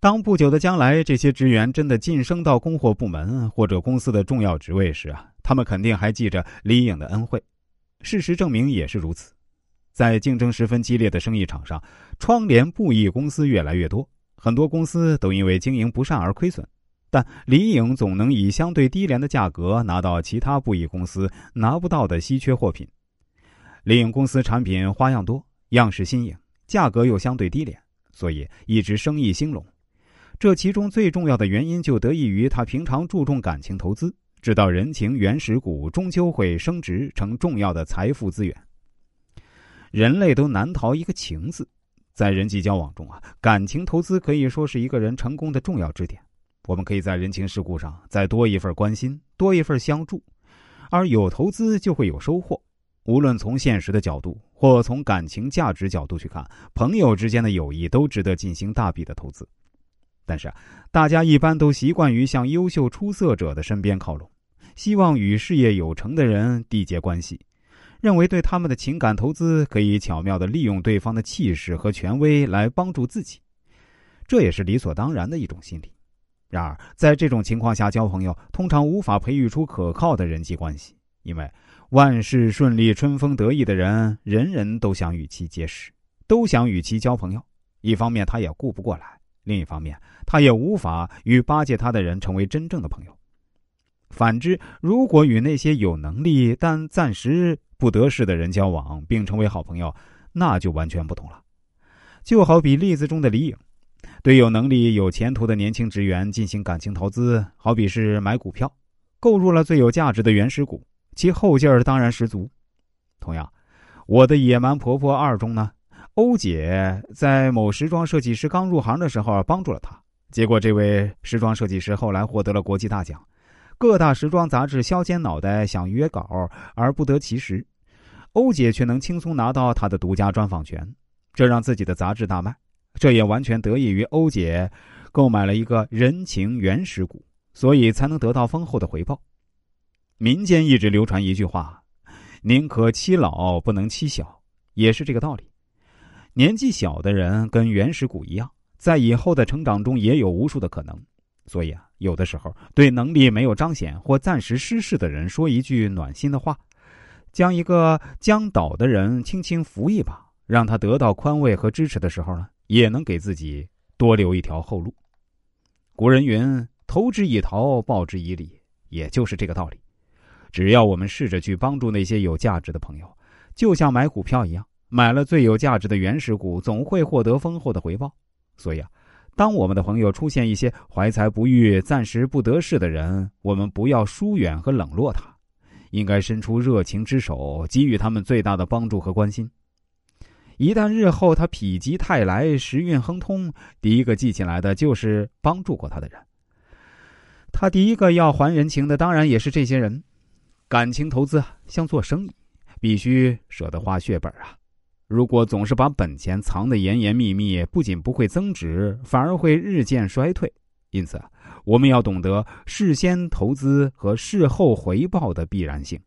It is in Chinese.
当不久的将来这些职员真的晋升到供货部门或者公司的重要职位时啊，他们肯定还记着李颖的恩惠。事实证明也是如此。在竞争十分激烈的生意场上，窗帘布艺公司越来越多，很多公司都因为经营不善而亏损。但李颖总能以相对低廉的价格拿到其他布艺公司拿不到的稀缺货品。李颖公司产品花样多，样式新颖，价格又相对低廉，所以一直生意兴隆。这其中最重要的原因就得益于他平常注重感情投资，知道人情原始股终究会升值成重要的财富资源。人类都难逃一个“情”字，在人际交往中啊，感情投资可以说是一个人成功的重要支点。我们可以在人情世故上再多一份关心，多一份相助，而有投资就会有收获。无论从现实的角度，或从感情价值角度去看，朋友之间的友谊都值得进行大笔的投资。但是，大家一般都习惯于向优秀出色者的身边靠拢，希望与事业有成的人缔结关系，认为对他们的情感投资可以巧妙的利用对方的气势和权威来帮助自己，这也是理所当然的一种心理。然而，在这种情况下交朋友，通常无法培育出可靠的人际关系，因为万事顺利、春风得意的人，人人都想与其结识，都想与其交朋友。一方面，他也顾不过来。另一方面，他也无法与巴结他的人成为真正的朋友。反之，如果与那些有能力但暂时不得势的人交往，并成为好朋友，那就完全不同了。就好比例子中的李颖，对有能力、有前途的年轻职员进行感情投资，好比是买股票，购入了最有价值的原始股，其后劲儿当然十足。同样，《我的野蛮婆婆二》中呢？欧姐在某时装设计师刚入行的时候帮助了他，结果这位时装设计师后来获得了国际大奖，各大时装杂志削尖脑袋想约稿而不得其时，欧姐却能轻松拿到他的独家专访权，这让自己的杂志大卖。这也完全得益于欧姐购买了一个人情原始股，所以才能得到丰厚的回报。民间一直流传一句话：“宁可欺老，不能欺小”，也是这个道理。年纪小的人跟原始股一样，在以后的成长中也有无数的可能，所以啊，有的时候对能力没有彰显或暂时失势的人说一句暖心的话，将一个将倒的人轻轻扶一把，让他得到宽慰和支持的时候呢，也能给自己多留一条后路。古人云：“投之以桃，报之以李”，也就是这个道理。只要我们试着去帮助那些有价值的朋友，就像买股票一样。买了最有价值的原始股，总会获得丰厚的回报。所以啊，当我们的朋友出现一些怀才不遇、暂时不得势的人，我们不要疏远和冷落他，应该伸出热情之手，给予他们最大的帮助和关心。一旦日后他否极泰来、时运亨通，第一个记起来的就是帮助过他的人。他第一个要还人情的，当然也是这些人。感情投资像做生意，必须舍得花血本啊。如果总是把本钱藏得严严密密，不仅不会增值，反而会日渐衰退。因此，我们要懂得事先投资和事后回报的必然性。